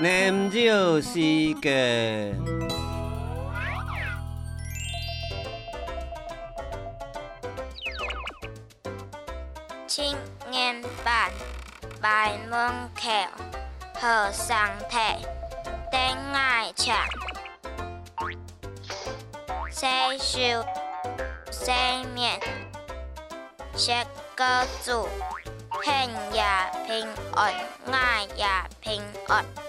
念咒时间。青年版 bài môn khèo hờ sang thể tên ngài chạc xây siêu xây miệng sẽ cơ chủ hình nhà bình ổn, ngài nhà bình ổn